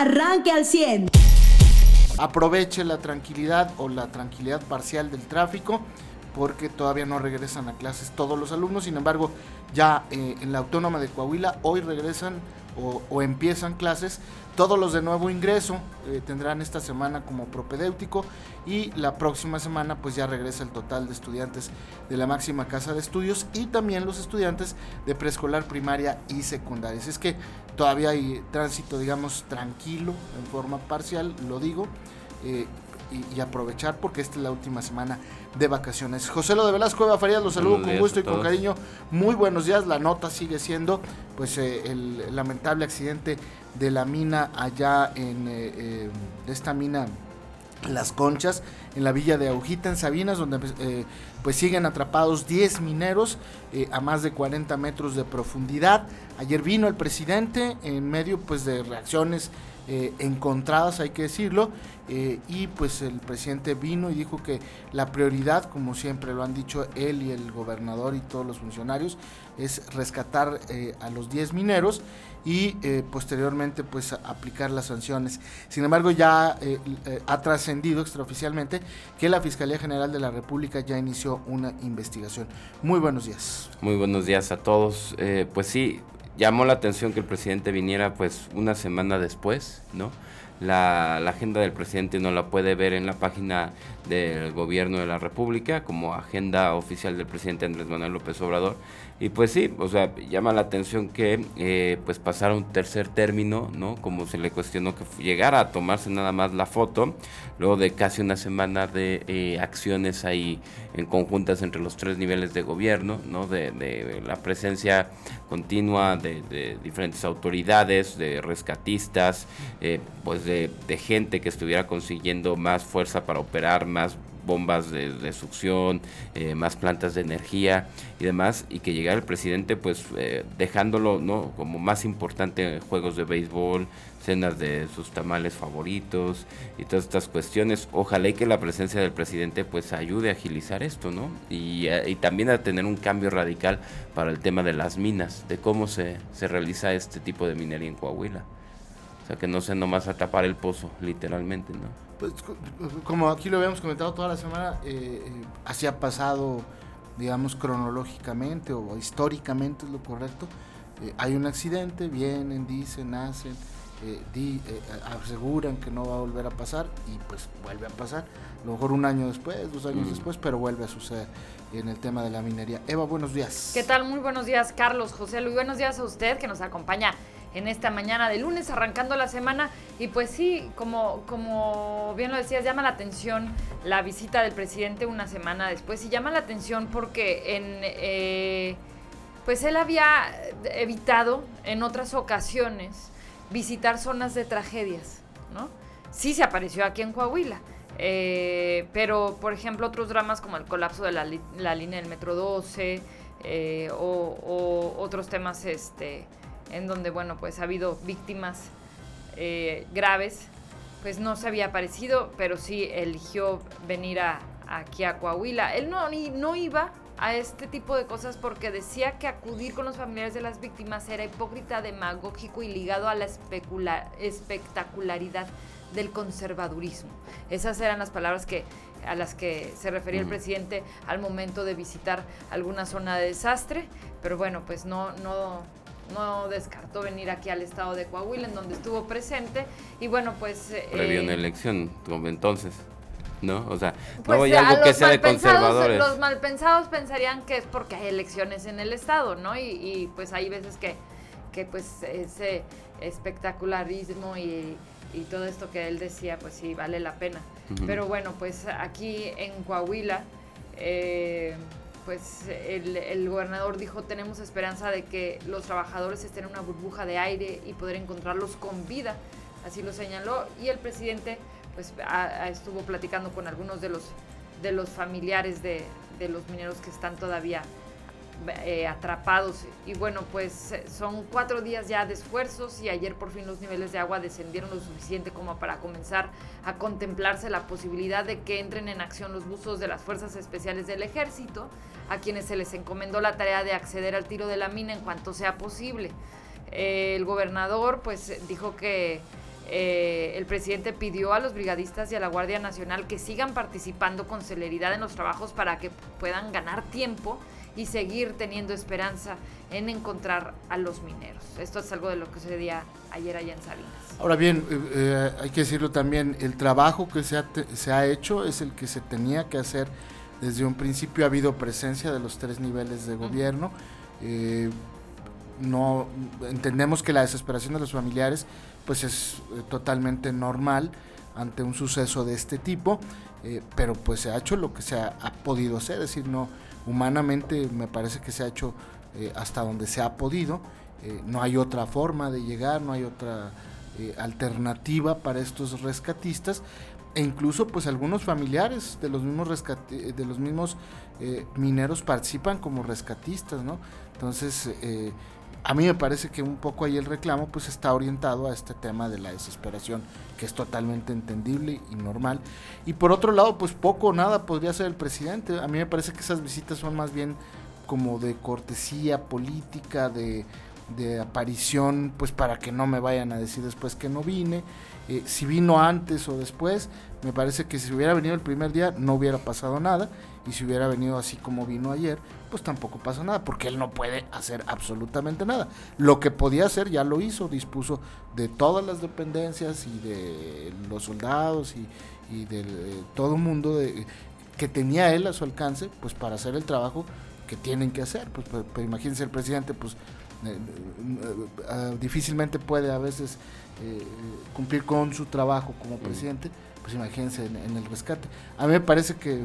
arranque al 100. Aproveche la tranquilidad o la tranquilidad parcial del tráfico porque todavía no regresan a clases todos los alumnos. Sin embargo, ya eh, en la Autónoma de Coahuila hoy regresan o, empiezan clases. Todos los de nuevo ingreso eh, tendrán esta semana como propedéutico y la próxima semana pues ya regresa el total de estudiantes de la máxima casa de estudios y también los estudiantes de preescolar, primaria y secundaria. Es que todavía hay tránsito digamos tranquilo en forma parcial, lo digo. Eh, y, aprovechar porque esta es la última semana de vacaciones. José Lo de Velasco Eva Farías, los saludo con gusto y con cariño. Muy buenos días. La nota sigue siendo pues eh, el lamentable accidente de la mina allá en eh, eh, esta mina Las Conchas, en la villa de Aujita, en Sabinas, donde pues siguen atrapados 10 mineros a más de 40 metros de profundidad. Ayer vino el presidente en medio pues de reacciones eh, encontradas, hay que decirlo, eh, y pues el presidente vino y dijo que la prioridad, como siempre lo han dicho él y el gobernador y todos los funcionarios, es rescatar eh, a los 10 mineros y posteriormente pues aplicar las sanciones. Sin embargo, ya ha trascendido extraoficialmente que la Fiscalía General de la República ya inició una investigación. Muy buenos días. Muy buenos días a todos. pues sí, llamó la atención que el presidente viniera pues una semana después, ¿no? La, la, agenda del presidente no la puede ver en la página del gobierno de la República como agenda oficial del presidente Andrés Manuel López Obrador. Y pues sí, o sea, llama la atención que eh, pues pasara un tercer término, ¿no? Como se le cuestionó que llegara a tomarse nada más la foto, luego de casi una semana de eh, acciones ahí en conjuntas entre los tres niveles de gobierno, ¿no? De, de la presencia continua de, diferentes autoridades, de rescatistas, eh, pues de, de gente que estuviera consiguiendo más fuerza para operar, más bombas de, succión, eh, más plantas de energía y demás, y que llegara el presidente pues eh, dejándolo no como más importante juegos de béisbol, cenas de sus tamales favoritos y todas estas cuestiones. Ojalá y que la presencia del presidente pues ayude a agilizar esto, ¿no? Y, eh, y también a tener un cambio radical para el tema de las minas, de cómo se, se realiza este tipo de minería en Coahuila. O sea, que no sea nomás atrapar el pozo, literalmente, ¿no? pues, como aquí lo habíamos comentado toda la semana, eh, eh, así ha pasado, digamos, cronológicamente o históricamente es lo correcto. Eh, hay un accidente, vienen, dicen, hacen, aseguran que no va a volver a pasar y pues vuelve a pasar. A lo mejor un año después, dos años mm. después, pero vuelve a suceder en el tema de la minería. Eva, buenos días. ¿Qué tal? Muy buenos días, Carlos, José Luis. Buenos días a usted que nos acompaña en esta mañana de lunes, arrancando la semana. Y pues sí, como, como bien lo decías, llama la atención la visita del presidente una semana después. Y llama la atención porque en... Eh, pues él había evitado en otras ocasiones visitar zonas de tragedias, ¿no? Sí se apareció aquí en Coahuila. Eh, pero, por ejemplo, otros dramas como el colapso de la, línea del Metro 12 eh, o, o, otros temas este, en donde, bueno, pues ha habido víctimas eh, graves, pues no se había aparecido, pero sí eligió venir a, aquí a Coahuila. Él no, no iba a este tipo de cosas porque decía que acudir con los familiares de las víctimas era hipócrita, demagógico y ligado a la espectacularidad del conservadurismo. Esas eran las palabras que a las que se refería el presidente al momento de visitar alguna zona de desastre, pero bueno, pues no no no descartó venir aquí al estado de Coahuila, en donde estuvo presente. Y bueno, pues... Previo una eh, elección, entonces. ¿no? O sea, no pues, hay algo que sea de conservadores. Los malpensados pensarían que es porque hay elecciones en el estado, ¿no? Y, pues hay veces que, que pues ese espectacularismo y, todo esto que él decía, pues sí, vale la pena. Pero bueno, pues aquí en Coahuila, eh, pues el, gobernador dijo tenemos esperanza de que los trabajadores estén en una burbuja de aire y poder encontrarlos con vida, así lo señaló, y el presidente pues estuvo platicando con algunos de los, de los familiares de, de los mineros que están todavía eh, atrapados. Y bueno, pues eh, son cuatro días ya de esfuerzos y ayer por fin los niveles de agua descendieron lo suficiente como para comenzar a contemplarse la posibilidad de que entren en acción los buzos de las Fuerzas Especiales del Ejército, a quienes se les encomendó la tarea de acceder al tiro de la mina en cuanto sea posible. el gobernador pues dijo que eh, el presidente pidió a los brigadistas y a la Guardia Nacional que sigan participando con celeridad en los trabajos para que puedan ganar tiempo y seguir teniendo esperanza en encontrar a los mineros. Esto es algo de lo que sucedía ayer allá en Salinas. Ahora bien, eh, eh, hay que decirlo también, el trabajo que se ha, se ha hecho es el que se tenía que hacer desde un principio. Ha habido presencia de los tres niveles de gobierno. no entendemos que la desesperación de los familiares pues es eh, totalmente normal ante un suceso de este tipo, eh, pero pues se ha hecho lo que se ha, podido hacer, es decir, no humanamente me parece que se ha hecho eh, hasta donde se ha podido, no hay otra forma de llegar, no hay otra alternativa para estos rescatistas e incluso pues algunos familiares de los mismos de los mismos mineros participan como rescatistas, ¿no? Entonces a mí me parece que un poco ahí el reclamo pues está orientado a este tema de la desesperación, que es totalmente entendible y normal. Y por otro lado, pues poco o nada podría ser el presidente. A mí me parece que esas visitas son más bien como de cortesía política, de, aparición, pues para que no me vayan a decir después que no vine. Eh, si vino antes o después, me parece que si hubiera venido el primer día no hubiera pasado nada y si hubiera venido así como vino ayer, pues tampoco pasa nada, porque él no puede hacer absolutamente nada. Lo que podía hacer ya lo hizo, dispuso de todas las dependencias y de los soldados y, de, todo el mundo de, que tenía él a su alcance, pues para hacer el trabajo que tienen que hacer. Pues, pues, pues imagínense el presidente, pues eh, eh, eh, difícilmente puede a veces cumplir con su trabajo como presidente, pues imagínense en, en el rescate. A mí me parece que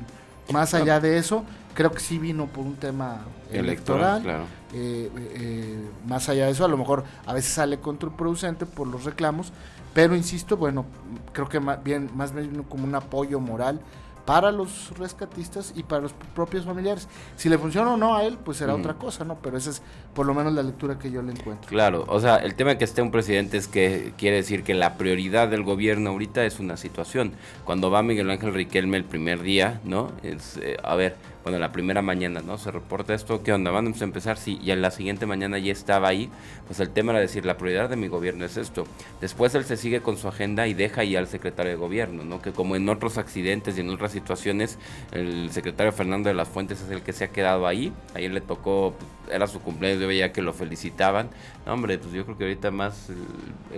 más allá de eso, creo que sí vino por un tema electoral. Eh, eh, más allá de eso, a lo mejor a veces sale contraproducente por los reclamos, pero insisto, bueno, creo que más bien, más bien como un apoyo moral para los rescatistas y para los propios familiares. Si le funciona o no a él, pues será otra cosa, ¿no? Pero esa es por lo menos la lectura que yo le encuentro. Claro, o sea, el tema que esté un presidente es que quiere decir que la prioridad del gobierno ahorita es una situación. Cuando va Miguel Ángel Riquelme el primer día, ¿no? Es, eh, a ver, bueno, la primera mañana, ¿no? Se reporta esto, ¿qué onda? Vamos a empezar, sí, y en la siguiente mañana ya estaba ahí, pues el tema era decir, la prioridad de mi gobierno es esto. Después él se sigue con su agenda y deja ahí al secretario de gobierno, ¿no? Que como en otros accidentes y en otras situaciones, el secretario Fernando de las Fuentes es el que se ha quedado ahí, ahí le tocó, era su cumpleaños, yo veía que lo felicitaban, hombre, pues yo creo que ahorita más eh,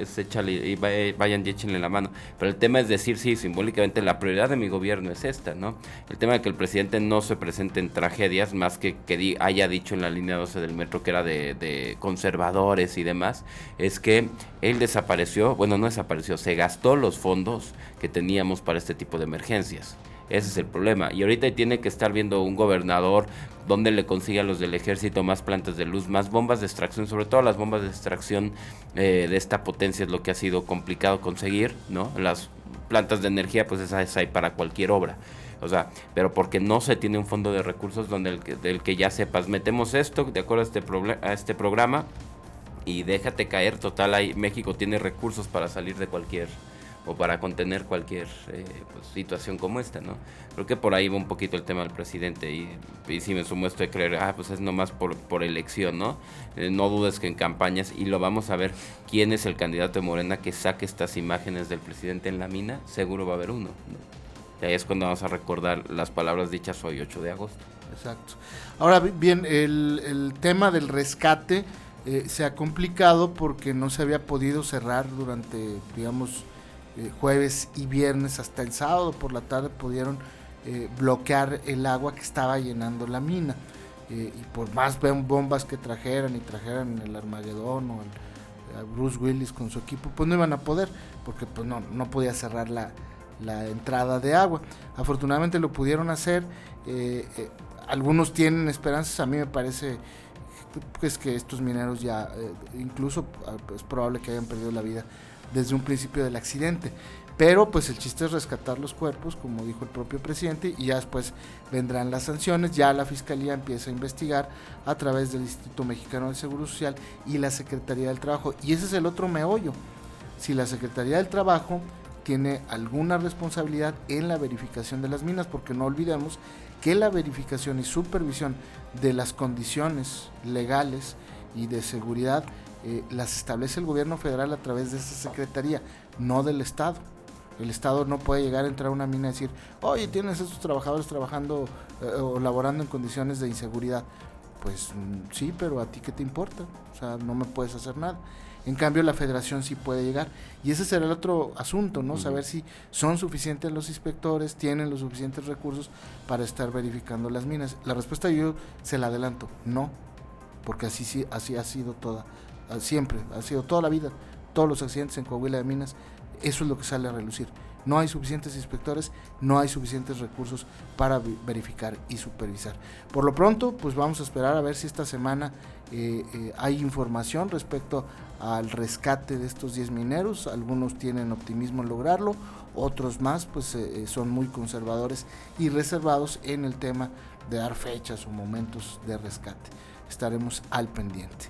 es échale y vayan y échenle la mano, pero el tema es decir, sí, simbólicamente la prioridad de mi gobierno es esta, ¿no? El tema de que el presidente no se presenta en tragedias, más que que haya dicho en la línea 12 del metro que era de, conservadores y demás, es que él desapareció, bueno, no desapareció, se gastó los fondos que teníamos para este tipo de emergencias. Ese es el problema. Y ahorita tiene que estar viendo un gobernador donde le consiga a los del ejército más plantas de luz, más bombas de extracción, sobre todo las bombas de extracción eh, de esta potencia es lo que ha sido complicado conseguir, ¿no? Las plantas de energía, pues esas hay para cualquier obra. O sea, pero porque no se tiene un fondo de recursos donde el que, del que ya sepas, metemos esto de acuerdo a este, a este programa y déjate caer, total, ahí México tiene recursos para salir de cualquier o para contener cualquier eh, pues, situación como esta, ¿no? Creo que por ahí va un poquito el tema del presidente y, si me sumo esto de creer, ah, pues es nomás por, por elección, ¿no? Eh, no dudes que en campañas, y lo vamos a ver, quién es el candidato de Morena que saque estas imágenes del presidente en la mina, seguro va a haber uno, ¿no? Y ahí es cuando vamos a recordar las palabras dichas hoy, 8 de agosto. Exacto. Ahora bien, el, tema del rescate eh, se ha complicado porque no se había podido cerrar durante, digamos, eh, jueves y viernes hasta el sábado por la tarde pudieron eh, bloquear el agua que estaba llenando la mina. y por más bombas que trajeran y trajeran el Armagedón o el, Bruce Willis con su equipo, pues no iban a poder porque pues no, no podía cerrar la, la entrada de agua. Afortunadamente lo pudieron hacer. Eh, eh, algunos tienen esperanzas. A mí me parece pues, que estos mineros ya, eh, incluso ah, es probable que hayan perdido la vida desde un principio del accidente. Pero pues el chiste es rescatar los cuerpos, como dijo el propio presidente, y ya después vendrán las sanciones. Ya la Fiscalía empieza a investigar a través del Instituto Mexicano del Seguro Social y la Secretaría del Trabajo. Y ese es el otro meollo. Si la Secretaría del Trabajo tiene alguna responsabilidad en la verificación de las minas, porque no olvidemos que la verificación y supervisión de las condiciones legales y de seguridad eh, las establece el gobierno federal a través de esa secretaría, no del Estado. El Estado no puede llegar a entrar a una mina y decir, oye, tienes a estos trabajadores trabajando eh, o laborando en condiciones de inseguridad. Pues mm, sí, pero a ti qué te importa, o sea, no me puedes hacer nada. En cambio, la federación sí puede llegar. Y ese será el otro asunto, ¿no? Saber si son suficientes los inspectores, tienen los suficientes recursos para estar verificando las minas. La respuesta yo se la adelanto, no, porque así, sí, así ha sido toda, siempre, ha sido toda la vida. Todos los accidentes en Coahuila de Minas, eso es lo que sale a relucir. No hay suficientes inspectores, no hay suficientes recursos para verificar y supervisar. Por lo pronto, pues vamos a esperar a ver si esta semana eh, eh, hay información respecto al rescate de estos 10 mineros. Algunos tienen optimismo en lograrlo, otros más pues eh, son muy conservadores y reservados en el tema de dar fechas o momentos de rescate. Estaremos al pendiente.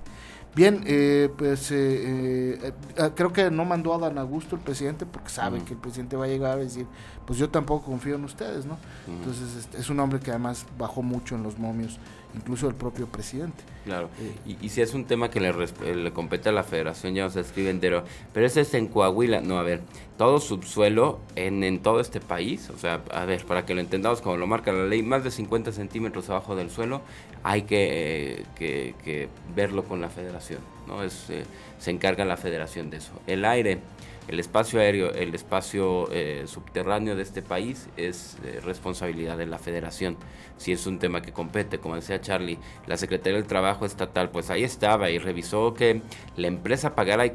Bien, eh, pues eh, eh, creo que no mandó a Dan Augusto el presidente porque sabe que el presidente va a llegar a decir, pues yo tampoco confío en ustedes, ¿no? Entonces este, es un hombre que además bajó mucho en los momios, incluso el propio presidente. Claro, y, si es un tema que le, le compete a la federación, ya nos escribe entero, pero ese es en Coahuila, no, a ver, todo subsuelo en, en todo este país, o sea, a ver, para que lo entendamos como lo marca la ley, más de 50 centímetros abajo del suelo, hay que, que verlo con la federación. ¿no? Es, eh, se encarga la federación de eso. El aire, el espacio aéreo, el espacio eh, subterráneo de este país es eh, responsabilidad de la federación. Si es un tema que compete, como decía Charlie, la Secretaría del Trabajo Estatal, pues ahí estaba y revisó que la empresa pagara y,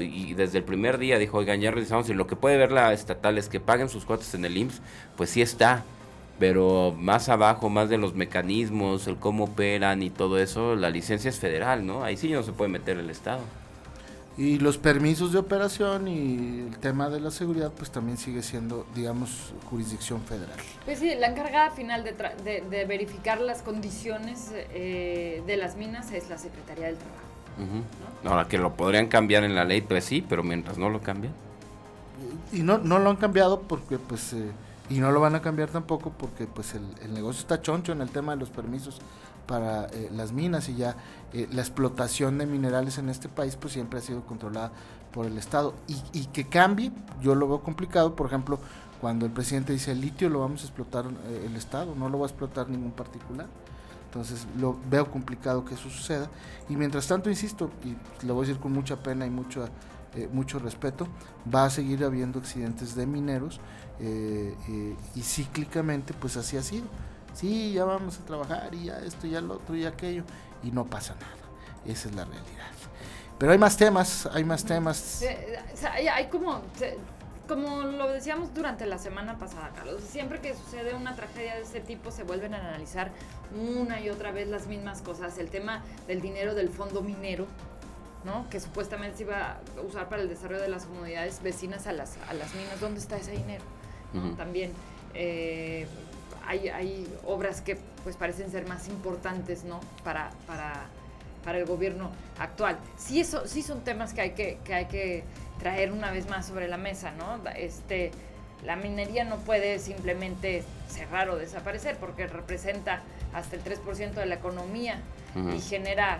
y desde el primer día dijo, oigan, ya revisamos y lo que puede ver la estatal es que paguen sus cuotas en el IMSS, pues sí está pero más abajo, más de los mecanismos, el cómo operan y todo eso, la licencia es federal, ¿no? Ahí sí no se puede meter el Estado. Y los permisos de operación y el tema de la seguridad, pues también sigue siendo, digamos, jurisdicción federal. Pues sí, la encargada final de, de, verificar las condiciones eh, de las minas es la Secretaría del Trabajo. Ahora que lo podrían cambiar en la ley, pues sí, pero mientras no lo cambian. Y no, no lo han cambiado porque, pues... Eh, y no lo van a cambiar tampoco porque pues el, negocio está choncho en el tema de los permisos para eh, las minas y ya eh, la explotación de minerales en este país pues siempre ha sido controlada por el Estado. Y, que cambie, yo lo veo complicado, por ejemplo, cuando el presidente dice el litio lo vamos a explotar el Estado, no lo va a explotar ningún particular. Entonces lo veo complicado que eso suceda. Y mientras tanto, insisto, y lo voy a decir con mucha pena y mucho, mucho respeto, va a seguir habiendo accidentes de mineros eh, eh, y cíclicamente pues así ha sido. Sí, ya vamos a trabajar y ya esto, ya lo otro y aquello y no pasa nada. Esa es la realidad. Pero hay más temas, hay más temas. hay como, como lo decíamos durante la semana pasada, Carlos, siempre que sucede una tragedia de este tipo se vuelven a analizar una y otra vez las mismas cosas. El tema del dinero del fondo minero, ¿no? que supuestamente se iba a usar para el desarrollo de las comunidades vecinas a las, a las minas. ¿Dónde está ese dinero? También eh, hay, obras que pues parecen ser más importantes, ¿no? Para, para, para el gobierno actual. Sí, eso, sí son temas que hay que, que hay que traer una vez más sobre la mesa, ¿no? Este, la minería no puede simplemente cerrar o desaparecer porque representa hasta el 3% de la economía y genera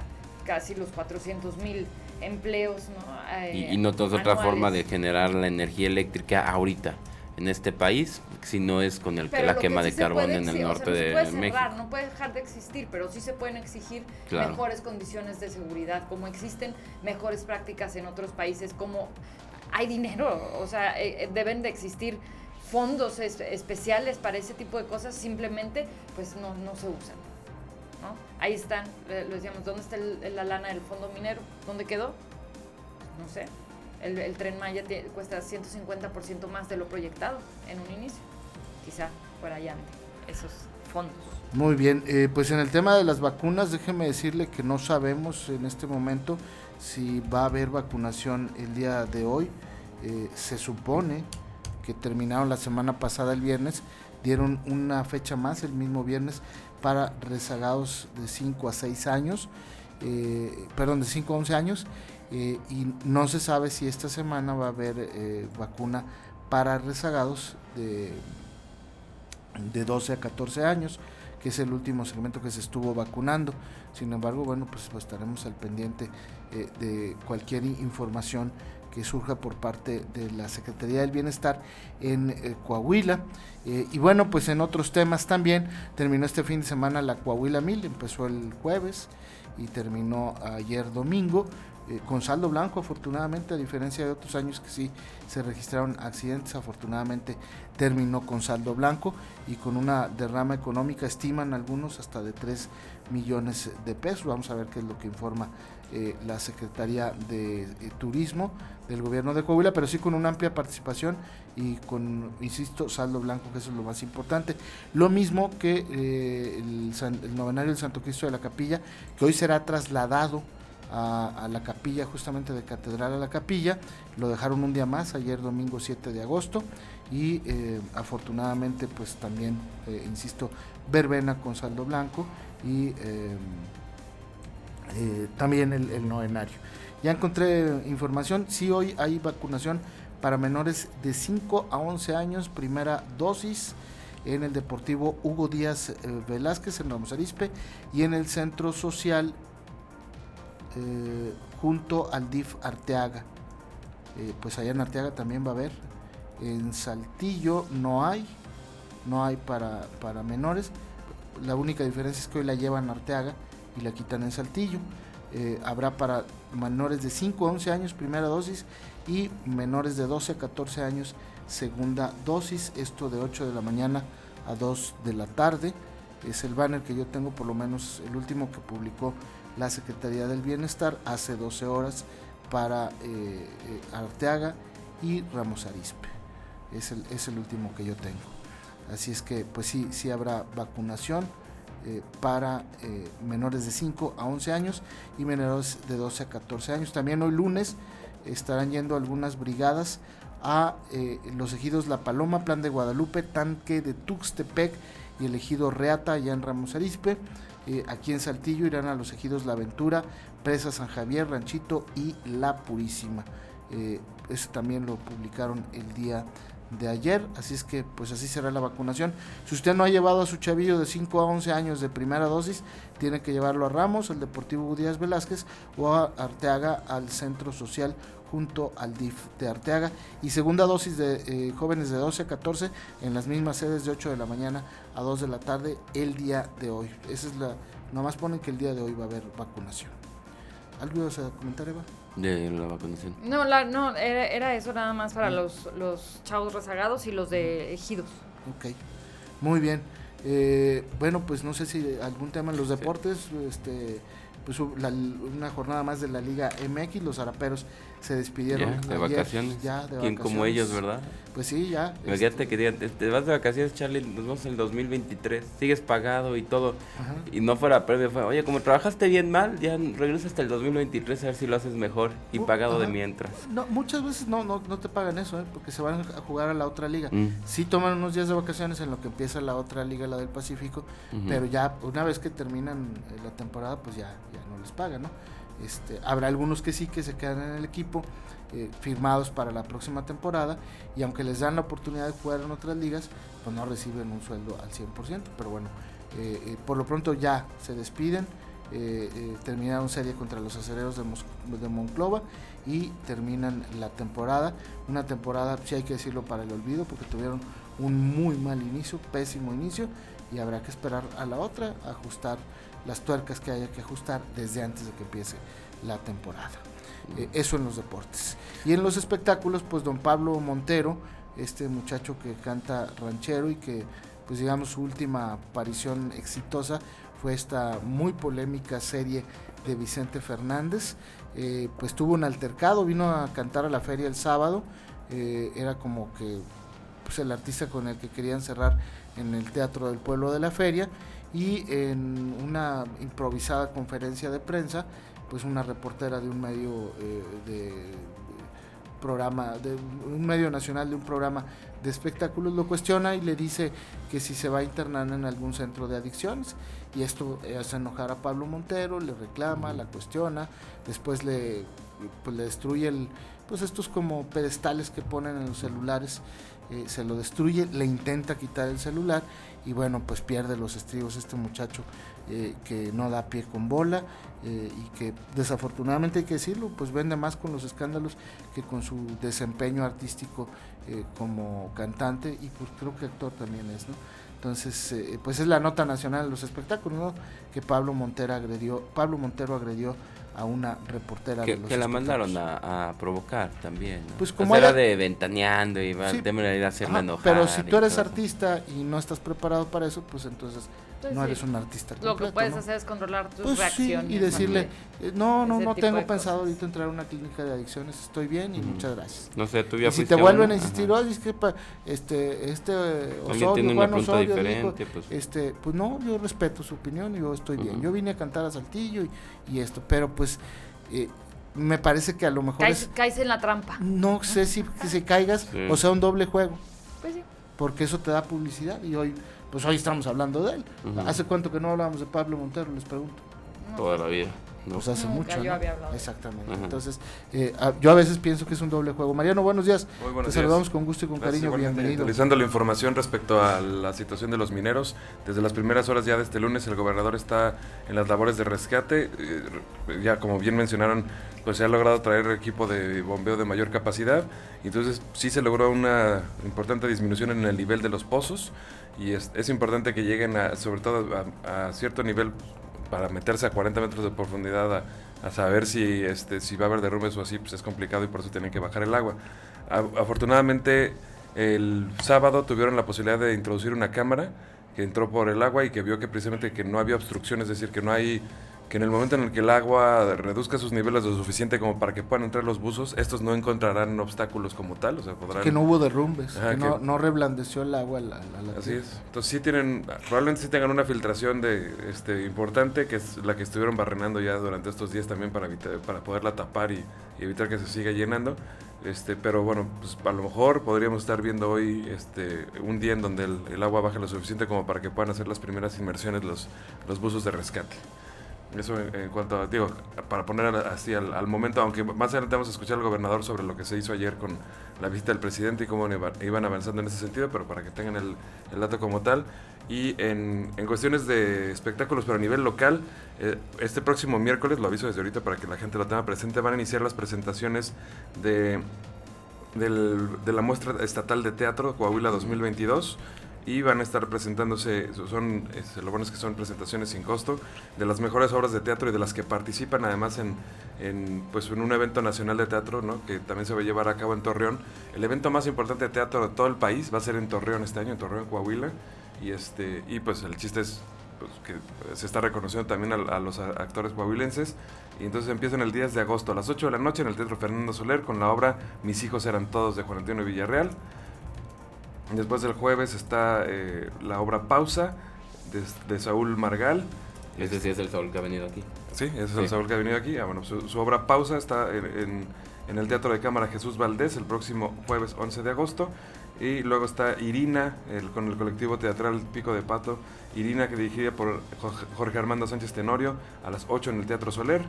casi los 400 mil empleos. ¿no? y, no es otra forma de generar la energía eléctrica ahorita en este país, si no es con el, la quema de carbón en el norte de puede cerrar, México. No puede dejar de existir, pero sí se pueden exigir mejores condiciones de seguridad, como existen mejores prácticas en otros países, como hay dinero, o sea, eh, eh, deben de existir fondos especiales para ese tipo de cosas, simplemente pues no, no se usan. ¿No? Ahí están, lo decíamos, ¿dónde está la lana del fondo minero? ¿Dónde quedó? No sé el, tren Maya cuesta 150% más de lo proyectado en un inicio. Quizá fuera ya esos fondos. Muy bien, eh, pues en el tema de las vacunas, déjeme decirle que no sabemos en este momento si va a haber vacunación el día de hoy. Eh, se supone que terminaron la semana pasada el viernes, dieron una fecha más el mismo viernes para rezagados de 5 a 6 años, eh, perdón, de 5 a 11 años eh, y no se sabe si esta semana va a haber eh, vacuna para rezagados de, de 12 a 14 años, que es el último segmento que se estuvo vacunando. Sin embargo, bueno, pues, pues estaremos al pendiente de cualquier información que surja por parte de la Secretaría del Bienestar en eh, Coahuila. Eh, y bueno, pues en otros temas también terminó este fin de semana la Coahuila Mil, empezó el jueves y terminó ayer domingo. Eh, con saldo blanco afortunadamente, a diferencia de otros años que sí se registraron accidentes, afortunadamente terminó con saldo blanco y con una derrama económica, estiman algunos hasta de 3 millones de pesos. Vamos a ver qué es lo que informa eh, la Secretaría de eh, Turismo del gobierno de Coahuila, pero sí con una amplia participación y con, insisto, saldo blanco, que eso es lo más importante. Lo mismo que el, el novenario del Santo Cristo de la Capilla, que hoy será trasladado a, la capilla, justamente de Catedral a la capilla. Lo dejaron un día más, ayer domingo 7 de agosto. Y eh, afortunadamente, pues también, eh, insisto, verbena con saldo blanco y eh, también el, el, novenario. Ya encontré información, sí hoy hay vacunación para menores de 5 a 11 años, primera dosis en el Deportivo Hugo Díaz Velázquez en Ramos Arispe y en el Centro Social eh, junto al DIF Arteaga. Eh, pues allá en Arteaga también va a haber. En Saltillo no hay, no hay para, para menores. La única diferencia es que hoy la llevan Arteaga y la quitan en Saltillo. Eh, habrá para menores de 5 a 11 años primera dosis y menores de 12 a 14 años segunda dosis. Esto de 8 de la mañana a 2 de la tarde. Es el banner que yo tengo, por lo menos el último que publicó la Secretaría del Bienestar hace 12 horas para eh, eh, Arteaga y Ramos Arispe. Es el, es el, último que yo tengo. Así es que pues sí, sí habrá vacunación eh, para menores de 5 a 11 años y menores de 12 a 14 años. También hoy lunes estarán yendo algunas brigadas a los ejidos La Paloma, Plan de Guadalupe, Tanque de Tuxtepec y el ejido Reata allá en Ramos Arispe. Eh, aquí en Saltillo irán a los ejidos La Aventura, Presa San Javier, Ranchito y La Purísima. Eh, eso también lo publicaron el día de ayer, así es que pues así será la vacunación. Si usted no ha llevado a su chavillo de 5 a 11 años de primera dosis, tiene que llevarlo a Ramos, el Deportivo Díaz Velázquez o a Arteaga al Centro Social junto al DIF de Arteaga y segunda dosis de eh, jóvenes de 12 a 14 en las mismas sedes de 8 de la mañana a 2 de la tarde el día de hoy. Esa es la, nomás ponen que el día de hoy va a haber vacunación. ¿Algo ibas a comentar, Eva? De la vacunación. No, la, no era, eso nada más para los, los chavos rezagados y los de ejidos. Ok, muy bien. Eh, bueno, pues no sé si algún tema en los deportes, este pues una jornada más de la Liga MX, los araperos se despidieron de vacaciones. Ya, de ¿Quién como ellos, verdad? Pues sí, ya. Imagínate este que digan, te vas de vacaciones, Charlie, nos vamos en el 2023, sigues pagado y todo. Y no fuera premio, fue, oye, como trabajaste bien mal, ya regresa hasta el 2023 a ver si lo haces mejor y uh, pagado de mientras. No, muchas veces no, no, no te pagan eso, ¿eh? porque se van a jugar a la otra liga. Mm. Sí toman unos días de vacaciones en lo que empieza la otra liga, la del Pacífico, pero ya una vez que terminan eh, la temporada, pues ya, ya no les pagan, ¿no? Este, habrá algunos que sí que se quedan en el equipo eh, firmados para la próxima temporada y aunque les dan la oportunidad de jugar en otras ligas, pues no reciben un sueldo al 100%, pero bueno, eh, eh, por lo pronto ya se despiden, terminaron serie contra los acereros de, de, Monclova y terminan la temporada, una temporada, si hay que decirlo, para el olvido, porque tuvieron un muy mal inicio, pésimo inicio, y habrá que esperar a la otra, ajustar las tuercas que haya que ajustar desde antes de que empiece la temporada. Eh, eso en los deportes. Y en los espectáculos, pues don Pablo Montero, este muchacho que canta ranchero y que, pues digamos, su última aparición exitosa fue esta muy polémica serie de Vicente Fernández. Eh, pues tuvo un altercado, vino a cantar a la feria el sábado, eh, era como que pues, el artista con el que querían cerrar en el Teatro del Pueblo de la Feria y en una improvisada conferencia de prensa, pues una reportera de un medio eh, de programa, de un medio nacional de un programa de espectáculos lo cuestiona y le dice que si se va a internar en algún centro de adicciones. Y esto hace enojar a Pablo Montero, le reclama, la cuestiona, después le, pues le destruye el pues estos como pedestales que ponen en los celulares, eh, se lo destruye, le intenta quitar el celular y bueno, pues pierde los estribos este muchacho eh, que no da pie con bola eh, y que desafortunadamente hay que decirlo, pues vende más con los escándalos que con su desempeño artístico como cantante y pues creo que actor también es, ¿no? Entonces, pues es la nota nacional de los espectáculos, ¿no? Que Pablo Montero agredió, Pablo Montero agredió a una reportera que, de los que la mandaron a, provocar también ¿no? pues como era, de ventaneando y va sí, a enojar pero si tú eres artista y no estás preparado para eso pues entonces pues no eres un artista completo, lo que puedes hacer es controlar tus pues reacciones sí, y decirle eh, no no no tengo pensado ahorita entrar a una clínica de adicciones estoy bien y muchas gracias no sé tú ya y si te vuelven a insistir oye es que este este Osorio, tiene una Juan Osorio, diferente dijo, pues. este pues no yo respeto su opinión y yo estoy bien. Yo vine a cantar a Saltillo y, y esto pero pues eh, me parece que a lo mejor caes, caes en la trampa. No sé si, si caigas sí. o sea un doble juego. Pues sí. Porque eso te da publicidad y hoy pues hoy estamos hablando de él. Uh -huh. ¿Hace cuánto que no hablábamos de Pablo Montero? Les pregunto. Toda la vida. ¿no? Pues hace Nunca mucho. Yo ¿no? había hablado. Exactamente. Ajá. Entonces, eh, a, yo a veces pienso que es un doble juego. Mariano, buenos días. Muy buenos Te días. saludamos con gusto y con Gracias, cariño. Bienvenido. Utilizando la información respecto a la situación de los mineros, desde las primeras horas ya de este lunes el gobernador está en las labores de rescate. Eh, ya como bien mencionaron, pues se ha logrado traer equipo de bombeo de mayor capacidad. Entonces sí se logró una importante disminución en el nivel de los pozos y es, es importante que lleguen a, sobre todo a, a, cierto nivel para meterse a 40 metros de profundidad a, a, saber si, este, si va a haber derrumbes o así, pues es complicado y por eso tienen que bajar el agua. afortunadamente el sábado tuvieron la posibilidad de introducir una cámara que entró por el agua y que vio que precisamente que no había obstrucción, es decir, que no hay que en el momento en el que el agua reduzca sus niveles lo suficiente como para que puedan entrar los buzos, estos no encontrarán obstáculos como tal, o sea, podrán... Que no hubo derrumbes, Ajá, que, no, que no, reblandeció el agua a la, a la Así es. Entonces sí tienen, probablemente sí tengan una filtración de este importante, que es la que estuvieron barrenando ya durante estos días también para, evitar, para poderla tapar y, y evitar que se siga llenando. Este, pero bueno, pues a lo mejor podríamos estar viendo hoy este, un día en donde el, el agua baje lo suficiente como para que puedan hacer las primeras inmersiones los, los buzos de rescate. Eso en, cuanto a, digo, para poner así al, al, momento, aunque más adelante vamos a escuchar al gobernador sobre lo que se hizo ayer con la visita del presidente y cómo iban avanzando en ese sentido, pero para que tengan el, el dato como tal. Y en, en, cuestiones de espectáculos, pero a nivel local, eh, este próximo miércoles, lo aviso desde ahorita para que la gente lo tenga presente, van a iniciar las presentaciones de, del, de la muestra estatal de teatro Coahuila 2022 y van a estar presentándose, son, este, lo bueno es que son presentaciones sin costo, de las mejores obras de teatro y de las que participan además en, en, pues, en un evento nacional de teatro, ¿no? que también se va a llevar a cabo en Torreón. El evento más importante de teatro de todo el país va a ser en Torreón este año, en Torreón, Coahuila, y, este, y pues el chiste es pues, que se está reconociendo también a, a los actores coahuilenses. Y entonces empiezan el 10 de agosto a las 8 de la noche en el Teatro Fernando Soler con la obra Mis hijos eran todos de Juan Antonio Villarreal. Después del jueves está eh, la obra Pausa de, de Saúl Margal. Ese sí es el Saúl que ha venido aquí. Sí, ese es sí. el Saúl que ha venido aquí. Ah, bueno, su, su obra Pausa está en, en, en, el Teatro de Cámara Jesús Valdés el próximo jueves 11 de agosto. Y luego está Irina, el, con el colectivo teatral Pico de Pato. Irina, que dirigida por Jorge Armando Sánchez Tenorio, a las 8 en el Teatro Soler.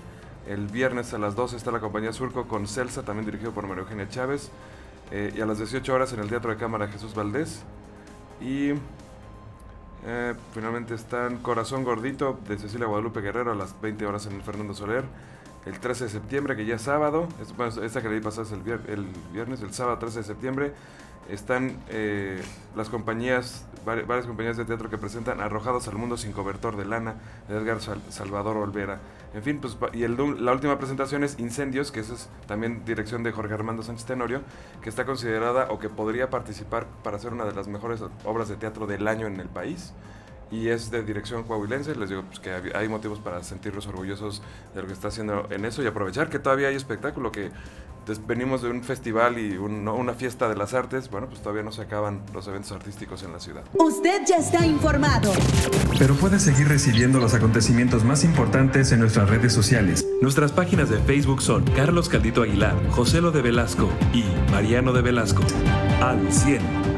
El viernes a las 12 está la compañía Surco con Celsa, también dirigido por María Eugenia Chávez. Eh, y a las 18 horas en el Teatro de Cámara Jesús Valdés. Y eh, finalmente están Corazón Gordito de Cecilia Guadalupe Guerrero a las 20 horas en el Fernando Soler. El 13 de septiembre, que ya es sábado, bueno, esta que le di pasada es el, viernes, el sábado 13 de septiembre, están eh, las compañías, varias, compañías de teatro que presentan Arrojados al Mundo sin cobertor de lana, Edgar Sal, Salvador Olvera. En fin, pues, y el, la última presentación es Incendios, que esa es también dirección de Jorge Armando Sánchez Tenorio, que está considerada o que podría participar para ser una de las mejores obras de teatro del año en el país. Y es de dirección coahuilense, les digo pues, que hay motivos para sentirnos orgullosos de lo que está haciendo en eso y aprovechar que todavía hay espectáculo, que venimos de un festival y un, ¿no? una fiesta de las artes, bueno, pues todavía no se acaban los eventos artísticos en la ciudad. Usted ya está informado. Pero puede seguir recibiendo los acontecimientos más importantes en nuestras redes sociales. Nuestras páginas de Facebook son Carlos Caldito Aguilar, José Lo de Velasco y Mariano de Velasco. Al 100.